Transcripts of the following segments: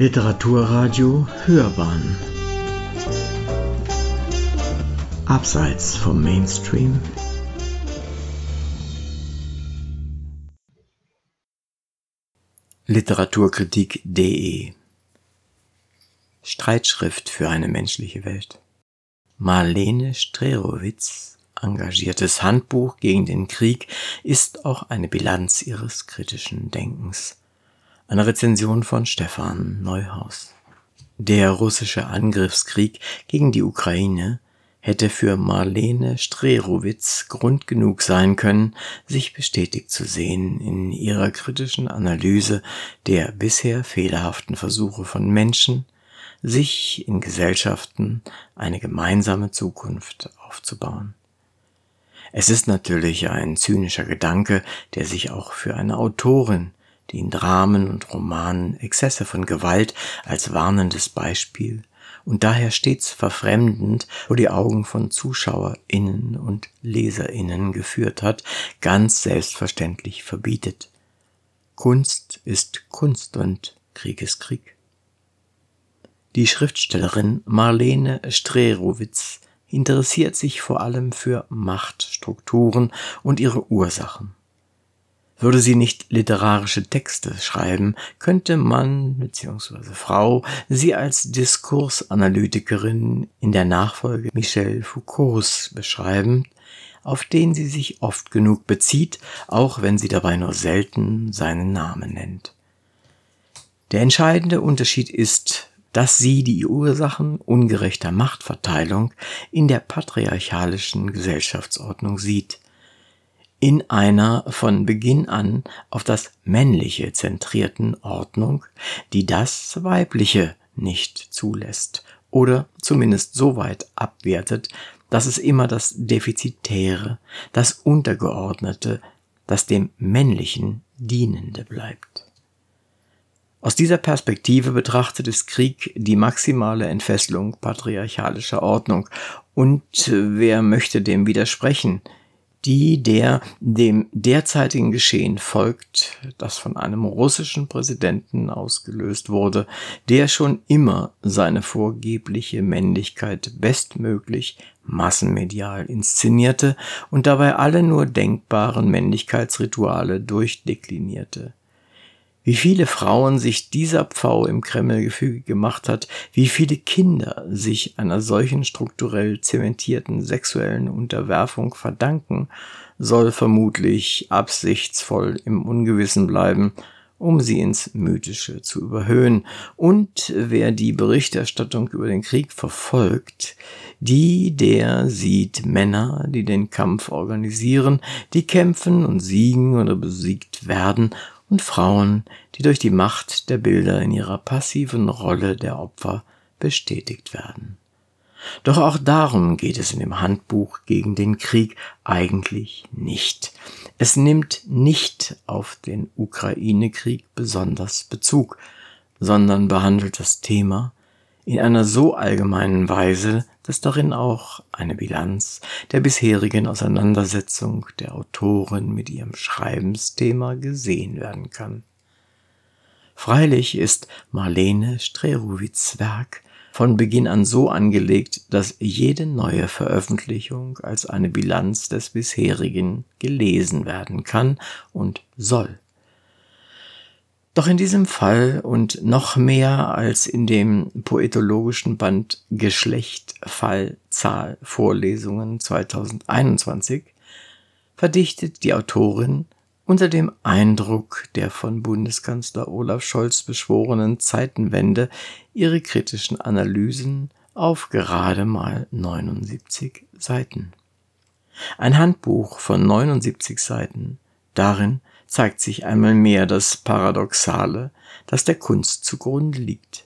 Literaturradio Hörbahn. Abseits vom Mainstream. Literaturkritik.de Streitschrift für eine menschliche Welt. Marlene Strerowitz engagiertes Handbuch gegen den Krieg ist auch eine Bilanz ihres kritischen Denkens. Eine Rezension von Stefan Neuhaus. Der russische Angriffskrieg gegen die Ukraine hätte für Marlene Strerowitz Grund genug sein können, sich bestätigt zu sehen in ihrer kritischen Analyse der bisher fehlerhaften Versuche von Menschen, sich in Gesellschaften eine gemeinsame Zukunft aufzubauen. Es ist natürlich ein zynischer Gedanke, der sich auch für eine Autorin die in Dramen und Romanen Exzesse von Gewalt als warnendes Beispiel und daher stets verfremdend vor die Augen von ZuschauerInnen und LeserInnen geführt hat, ganz selbstverständlich verbietet. Kunst ist Kunst und Krieg ist Krieg. Die Schriftstellerin Marlene Strerowitz interessiert sich vor allem für Machtstrukturen und ihre Ursachen. Würde sie nicht literarische Texte schreiben, könnte Mann bzw. Frau sie als Diskursanalytikerin in der Nachfolge Michel Foucaults beschreiben, auf den sie sich oft genug bezieht, auch wenn sie dabei nur selten seinen Namen nennt. Der entscheidende Unterschied ist, dass sie die Ursachen ungerechter Machtverteilung in der patriarchalischen Gesellschaftsordnung sieht, in einer von Beginn an auf das Männliche zentrierten Ordnung, die das Weibliche nicht zulässt oder zumindest so weit abwertet, dass es immer das Defizitäre, das Untergeordnete, das dem Männlichen Dienende bleibt. Aus dieser Perspektive betrachtet ist Krieg die maximale Entfesselung patriarchalischer Ordnung. Und wer möchte dem widersprechen? Die der dem derzeitigen Geschehen folgt, das von einem russischen Präsidenten ausgelöst wurde, der schon immer seine vorgebliche Männlichkeit bestmöglich massenmedial inszenierte und dabei alle nur denkbaren Männlichkeitsrituale durchdeklinierte. Wie viele Frauen sich dieser Pfau im Kreml gefügig gemacht hat, wie viele Kinder sich einer solchen strukturell zementierten sexuellen Unterwerfung verdanken, soll vermutlich absichtsvoll im Ungewissen bleiben, um sie ins Mythische zu überhöhen. Und wer die Berichterstattung über den Krieg verfolgt, die, der sieht Männer, die den Kampf organisieren, die kämpfen und siegen oder besiegt werden und Frauen, die durch die Macht der Bilder in ihrer passiven Rolle der Opfer bestätigt werden. Doch auch darum geht es in dem Handbuch gegen den Krieg eigentlich nicht. Es nimmt nicht auf den Ukraine-Krieg besonders Bezug, sondern behandelt das Thema in einer so allgemeinen Weise, dass darin auch eine Bilanz der bisherigen Auseinandersetzung der Autorin mit ihrem Schreibensthema gesehen werden kann. Freilich ist Marlene Strerowitz Werk von Beginn an so angelegt, dass jede neue Veröffentlichung als eine Bilanz des bisherigen gelesen werden kann und soll. Doch in diesem Fall und noch mehr als in dem poetologischen Band Geschlecht, Fall, Zahl, Vorlesungen 2021 verdichtet die Autorin unter dem Eindruck der von Bundeskanzler Olaf Scholz beschworenen Zeitenwende ihre kritischen Analysen auf gerade mal 79 Seiten. Ein Handbuch von 79 Seiten, darin zeigt sich einmal mehr das Paradoxale, das der Kunst zugrunde liegt.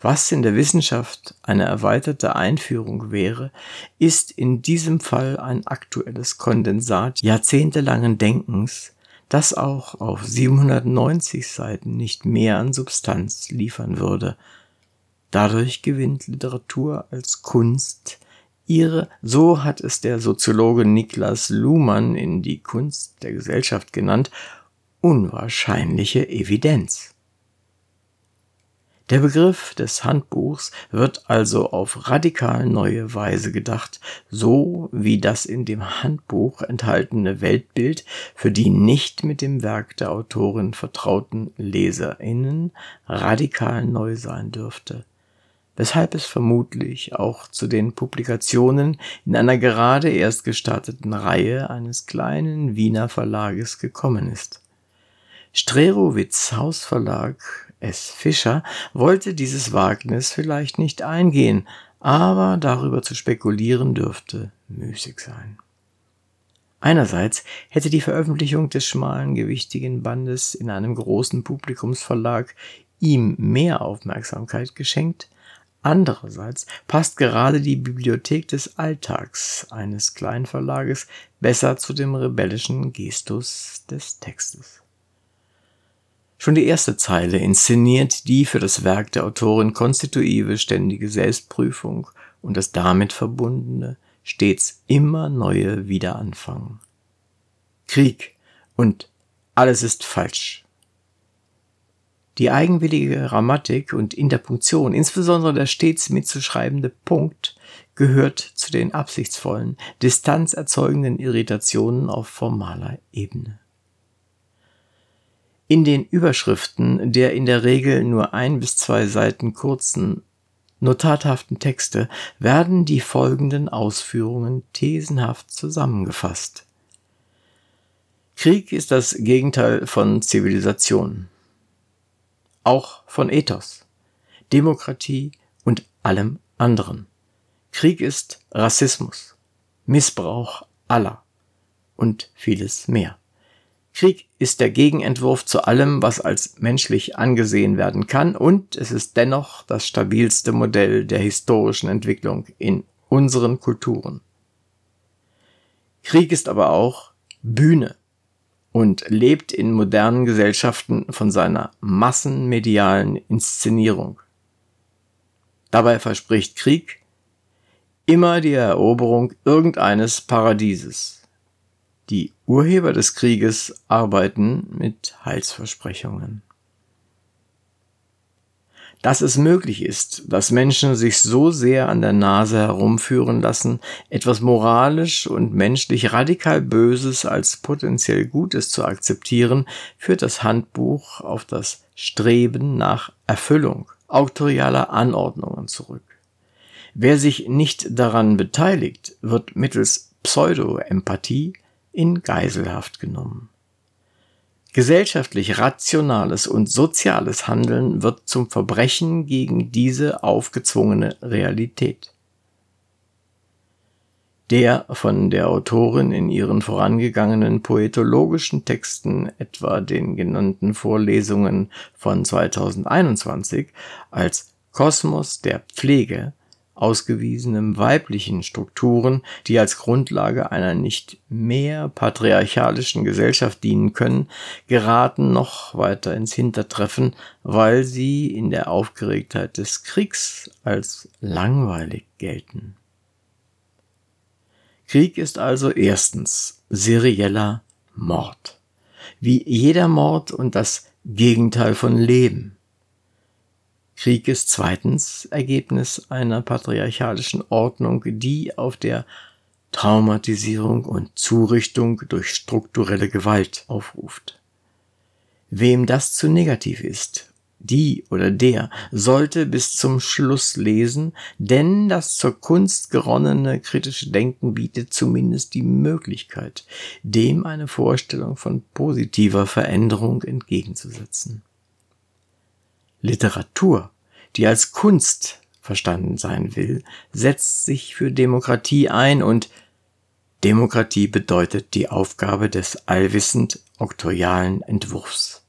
Was in der Wissenschaft eine erweiterte Einführung wäre, ist in diesem Fall ein aktuelles Kondensat jahrzehntelangen Denkens, das auch auf 790 Seiten nicht mehr an Substanz liefern würde. Dadurch gewinnt Literatur als Kunst ihre, so hat es der Soziologe Niklas Luhmann in die Kunst der Gesellschaft genannt, unwahrscheinliche Evidenz. Der Begriff des Handbuchs wird also auf radikal neue Weise gedacht, so wie das in dem Handbuch enthaltene Weltbild für die nicht mit dem Werk der Autorin vertrauten Leserinnen radikal neu sein dürfte weshalb es vermutlich auch zu den Publikationen in einer gerade erst gestarteten Reihe eines kleinen Wiener Verlages gekommen ist. Strerowitz Hausverlag S. Fischer wollte dieses Wagnis vielleicht nicht eingehen, aber darüber zu spekulieren dürfte müßig sein. Einerseits hätte die Veröffentlichung des schmalen, gewichtigen Bandes in einem großen Publikumsverlag ihm mehr Aufmerksamkeit geschenkt, Andererseits passt gerade die Bibliothek des Alltags eines Kleinverlages besser zu dem rebellischen Gestus des Textes. Schon die erste Zeile inszeniert die für das Werk der Autorin konstitutive ständige Selbstprüfung und das damit verbundene, stets immer neue Wiederanfangen. Krieg und alles ist falsch die eigenwillige Grammatik und Interpunktion, insbesondere der stets mitzuschreibende Punkt, gehört zu den absichtsvollen, distanzerzeugenden Irritationen auf formaler Ebene. In den Überschriften der in der Regel nur ein bis zwei Seiten kurzen, notathaften Texte werden die folgenden Ausführungen thesenhaft zusammengefasst. Krieg ist das Gegenteil von Zivilisation auch von Ethos, Demokratie und allem anderen. Krieg ist Rassismus, Missbrauch aller und vieles mehr. Krieg ist der Gegenentwurf zu allem, was als menschlich angesehen werden kann, und es ist dennoch das stabilste Modell der historischen Entwicklung in unseren Kulturen. Krieg ist aber auch Bühne und lebt in modernen Gesellschaften von seiner massenmedialen Inszenierung. Dabei verspricht Krieg immer die Eroberung irgendeines Paradieses. Die Urheber des Krieges arbeiten mit Heilsversprechungen dass es möglich ist, dass Menschen sich so sehr an der Nase herumführen lassen, etwas moralisch und menschlich radikal Böses als potenziell Gutes zu akzeptieren, führt das Handbuch auf das Streben nach Erfüllung autorialer Anordnungen zurück. Wer sich nicht daran beteiligt, wird mittels Pseudo-Empathie in Geiselhaft genommen. Gesellschaftlich rationales und soziales Handeln wird zum Verbrechen gegen diese aufgezwungene Realität. Der von der Autorin in ihren vorangegangenen poetologischen Texten, etwa den genannten Vorlesungen von 2021, als Kosmos der Pflege ausgewiesenen weiblichen Strukturen, die als Grundlage einer nicht mehr patriarchalischen Gesellschaft dienen können, geraten noch weiter ins Hintertreffen, weil sie in der Aufgeregtheit des Kriegs als langweilig gelten. Krieg ist also erstens serieller Mord. Wie jeder Mord und das Gegenteil von Leben. Krieg ist zweitens Ergebnis einer patriarchalischen Ordnung, die auf der Traumatisierung und Zurichtung durch strukturelle Gewalt aufruft. Wem das zu negativ ist, die oder der sollte bis zum Schluss lesen, denn das zur Kunst geronnene kritische Denken bietet zumindest die Möglichkeit, dem eine Vorstellung von positiver Veränderung entgegenzusetzen. Literatur, die als Kunst verstanden sein will, setzt sich für Demokratie ein und Demokratie bedeutet die Aufgabe des allwissend oktorialen Entwurfs.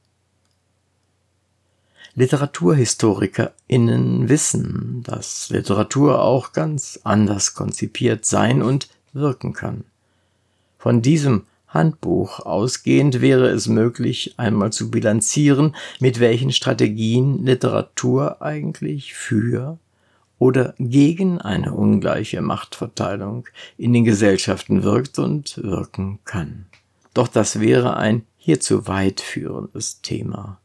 LiteraturhistorikerInnen wissen, dass Literatur auch ganz anders konzipiert sein und wirken kann. Von diesem Handbuch ausgehend wäre es möglich, einmal zu bilanzieren, mit welchen Strategien Literatur eigentlich für oder gegen eine ungleiche Machtverteilung in den Gesellschaften wirkt und wirken kann. Doch das wäre ein hierzu weit führendes Thema.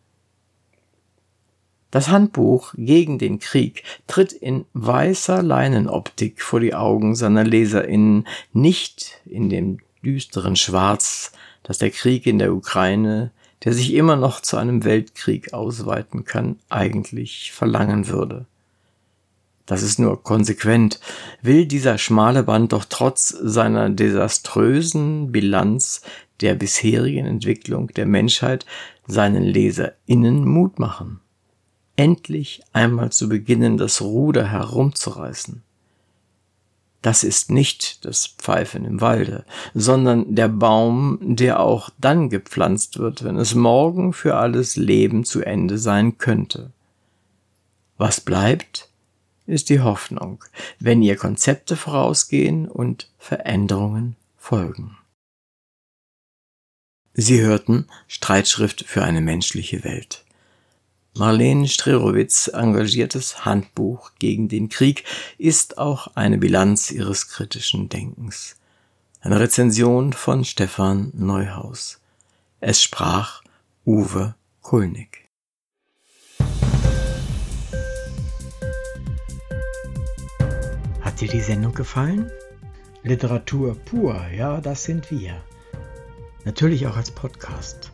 Das Handbuch gegen den Krieg tritt in weißer Leinenoptik vor die Augen seiner Leserinnen, nicht in dem düsteren Schwarz, das der Krieg in der Ukraine, der sich immer noch zu einem Weltkrieg ausweiten kann, eigentlich verlangen würde. Das ist nur konsequent, will dieser schmale Band doch trotz seiner desaströsen Bilanz der bisherigen Entwicklung der Menschheit seinen LeserInnen Mut machen endlich einmal zu beginnen, das Ruder herumzureißen. Das ist nicht das Pfeifen im Walde, sondern der Baum, der auch dann gepflanzt wird, wenn es morgen für alles Leben zu Ende sein könnte. Was bleibt, ist die Hoffnung, wenn ihr Konzepte vorausgehen und Veränderungen folgen. Sie hörten Streitschrift für eine menschliche Welt. Marlene Strerowitz engagiertes Handbuch gegen den Krieg ist auch eine Bilanz ihres kritischen Denkens. Eine Rezension von Stefan Neuhaus. Es sprach Uwe Kulnig. Hat dir die Sendung gefallen? Literatur pur, ja, das sind wir. Natürlich auch als Podcast.